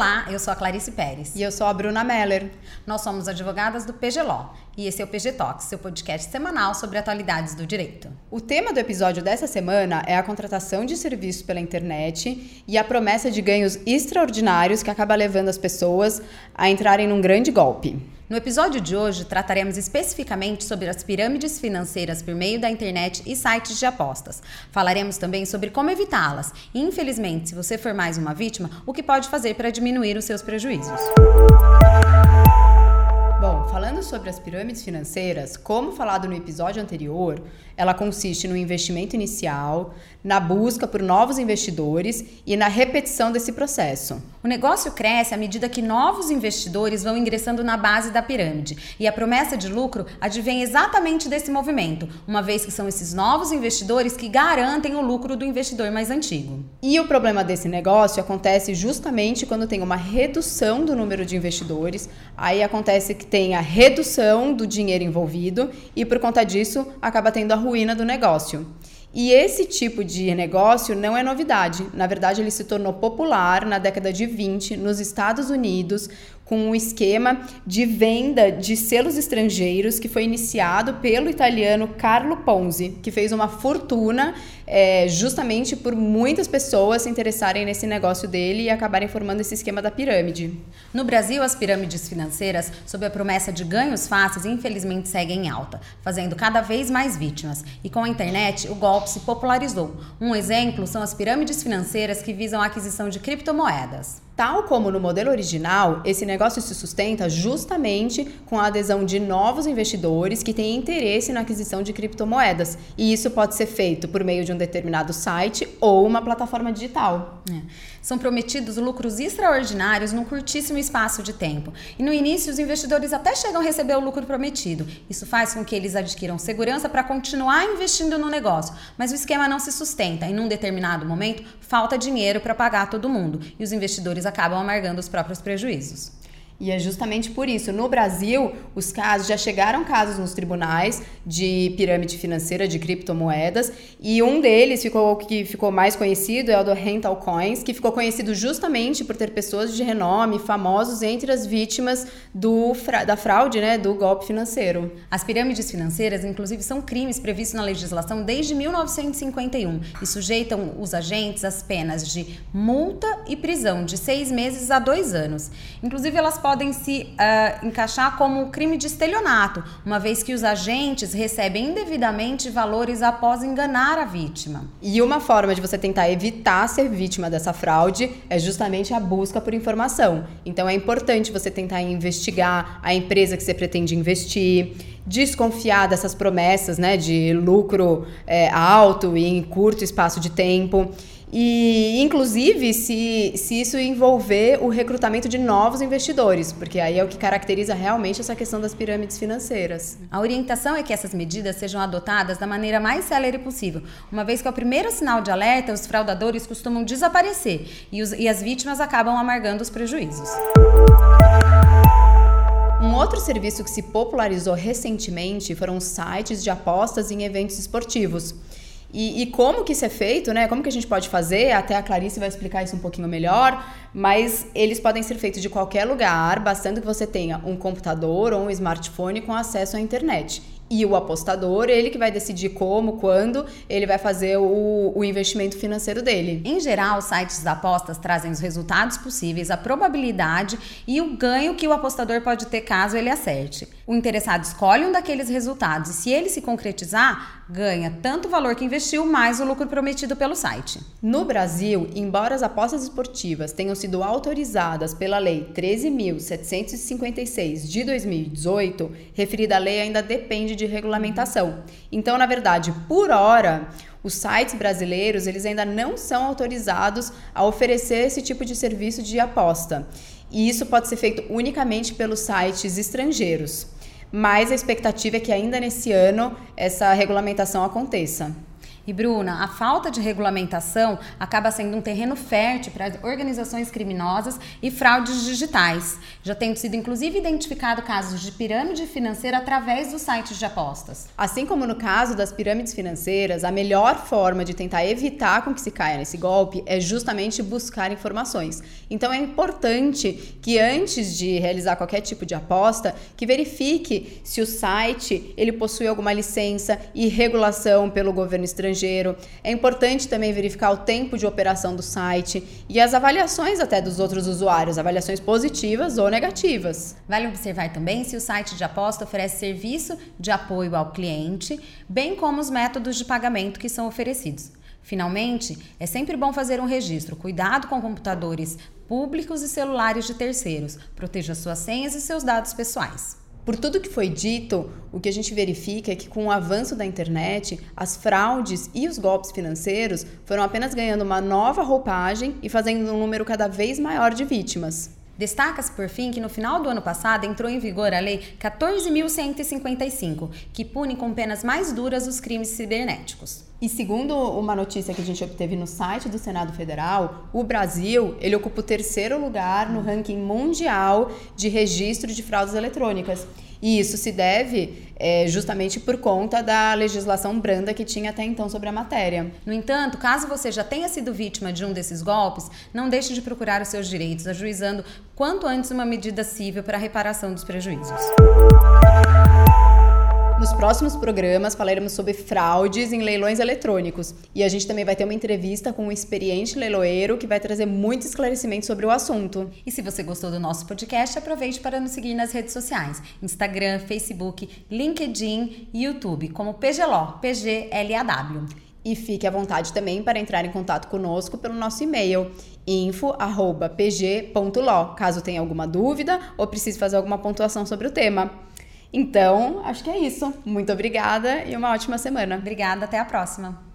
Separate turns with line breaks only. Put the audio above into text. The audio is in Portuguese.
Olá, eu sou a Clarice Pérez.
E eu sou a Bruna Meller.
Nós somos advogadas do PG Law e esse é o PG Talks, seu podcast semanal sobre atualidades do direito.
O tema do episódio dessa semana é a contratação de serviços pela internet e a promessa de ganhos extraordinários que acaba levando as pessoas a entrarem num grande golpe.
No episódio de hoje, trataremos especificamente sobre as pirâmides financeiras por meio da internet e sites de apostas. Falaremos também sobre como evitá-las e, infelizmente, se você for mais uma vítima, o que pode fazer para diminuir os seus prejuízos.
Bom, falando sobre as pirâmides financeiras, como falado no episódio anterior, ela consiste no investimento inicial, na busca por novos investidores e na repetição desse processo.
O negócio cresce à medida que novos investidores vão ingressando na base da pirâmide, e a promessa de lucro advém exatamente desse movimento, uma vez que são esses novos investidores que garantem o lucro do investidor mais antigo.
E o problema desse negócio acontece justamente quando tem uma redução do número de investidores, aí acontece que tem a redução do dinheiro envolvido e por conta disso acaba tendo a ruína do negócio. E esse tipo de negócio não é novidade. Na verdade, ele se tornou popular na década de 20 nos Estados Unidos, com um esquema de venda de selos estrangeiros que foi iniciado pelo italiano Carlo Ponzi, que fez uma fortuna é, justamente por muitas pessoas se interessarem nesse negócio dele e acabarem formando esse esquema da pirâmide.
No Brasil, as pirâmides financeiras, sob a promessa de ganhos fáceis, infelizmente seguem em alta, fazendo cada vez mais vítimas. E com a internet, o golpe se popularizou. Um exemplo são as pirâmides financeiras que visam a aquisição de criptomoedas.
Tal como no modelo original, esse negócio se sustenta justamente com a adesão de novos investidores que têm interesse na aquisição de criptomoedas. E isso pode ser feito por meio de um determinado site ou uma plataforma digital.
É. São prometidos lucros extraordinários num curtíssimo espaço de tempo. E no início, os investidores até chegam a receber o lucro prometido. Isso faz com que eles adquiram segurança para continuar investindo no negócio. Mas o esquema não se sustenta e, num determinado momento, falta dinheiro para pagar todo mundo. E os investidores acabam amargando os próprios prejuízos.
E é justamente por isso. No Brasil, os casos já chegaram casos nos tribunais de pirâmide financeira de criptomoedas e um deles ficou que ficou mais conhecido é o do Rental Coins, que ficou conhecido justamente por ter pessoas de renome, famosos entre as vítimas do da fraude, né, do golpe financeiro.
As pirâmides financeiras, inclusive, são crimes previstos na legislação desde 1951 e sujeitam os agentes às penas de multa e prisão de seis meses a dois anos. Inclusive, elas podem podem se uh, encaixar como crime de estelionato, uma vez que os agentes recebem indevidamente valores após enganar a vítima.
E uma forma de você tentar evitar ser vítima dessa fraude é justamente a busca por informação. Então é importante você tentar investigar a empresa que você pretende investir desconfiar dessas promessas né, de lucro é, alto e em curto espaço de tempo. E, inclusive, se, se isso envolver o recrutamento de novos investidores, porque aí é o que caracteriza realmente essa questão das pirâmides financeiras.
A orientação é que essas medidas sejam adotadas da maneira mais célere possível, uma vez que ao primeiro sinal de alerta, os fraudadores costumam desaparecer e, os, e as vítimas acabam amargando os prejuízos.
Um outro serviço que se popularizou recentemente foram sites de apostas em eventos esportivos. E, e, como que isso é feito, né? Como que a gente pode fazer? Até a Clarice vai explicar isso um pouquinho melhor, mas eles podem ser feitos de qualquer lugar, bastando que você tenha um computador ou um smartphone com acesso à internet. E o apostador, ele que vai decidir como, quando ele vai fazer o, o investimento financeiro dele.
Em geral, os sites da apostas trazem os resultados possíveis, a probabilidade e o ganho que o apostador pode ter caso ele acerte. O interessado escolhe um daqueles resultados e, se ele se concretizar, ganha tanto o valor que investiu mais o lucro prometido pelo site.
No Brasil, embora as apostas esportivas tenham sido autorizadas pela Lei 13.756 de 2018, referida lei ainda depende de regulamentação. Então, na verdade, por hora, os sites brasileiros eles ainda não são autorizados a oferecer esse tipo de serviço de aposta. E isso pode ser feito unicamente pelos sites estrangeiros. Mas a expectativa é que ainda nesse ano essa regulamentação aconteça.
E Bruna, a falta de regulamentação acaba sendo um terreno fértil para organizações criminosas e fraudes digitais. Já tem sido inclusive identificado casos de pirâmide financeira através dos sites de apostas.
Assim como no caso das pirâmides financeiras, a melhor forma de tentar evitar com que se caia nesse golpe é justamente buscar informações. Então é importante que antes de realizar qualquer tipo de aposta, que verifique se o site ele possui alguma licença e regulação pelo governo estrangeiro. É importante também verificar o tempo de operação do site e as avaliações até dos outros usuários, avaliações positivas ou negativas.
Vale observar também se o site de aposta oferece serviço de apoio ao cliente, bem como os métodos de pagamento que são oferecidos. Finalmente, é sempre bom fazer um registro. Cuidado com computadores públicos e celulares de terceiros. Proteja suas senhas e seus dados pessoais.
Por tudo que foi dito, o que a gente verifica é que com o avanço da internet, as fraudes e os golpes financeiros foram apenas ganhando uma nova roupagem e fazendo um número cada vez maior de vítimas.
Destaca-se, por fim, que no final do ano passado entrou em vigor a Lei 14.155, que pune com penas mais duras os crimes cibernéticos.
E segundo uma notícia que a gente obteve no site do Senado Federal, o Brasil ele ocupa o terceiro lugar no ranking mundial de registro de fraudes eletrônicas. E isso se deve é, justamente por conta da legislação branda que tinha até então sobre a matéria.
No entanto, caso você já tenha sido vítima de um desses golpes, não deixe de procurar os seus direitos, ajuizando quanto antes uma medida civil para a reparação dos prejuízos.
Nos próximos programas falaremos sobre fraudes em leilões eletrônicos e a gente também vai ter uma entrevista com um experiente leiloeiro que vai trazer muito esclarecimento sobre o assunto.
E se você gostou do nosso podcast, aproveite para nos seguir nas redes sociais: Instagram, Facebook, LinkedIn e YouTube, como PGLO, PGLAW.
E fique à vontade também para entrar em contato conosco pelo nosso e-mail info@pg.lo, caso tenha alguma dúvida ou precise fazer alguma pontuação sobre o tema. Então, acho que é isso. Muito obrigada e uma ótima semana.
Obrigada, até a próxima.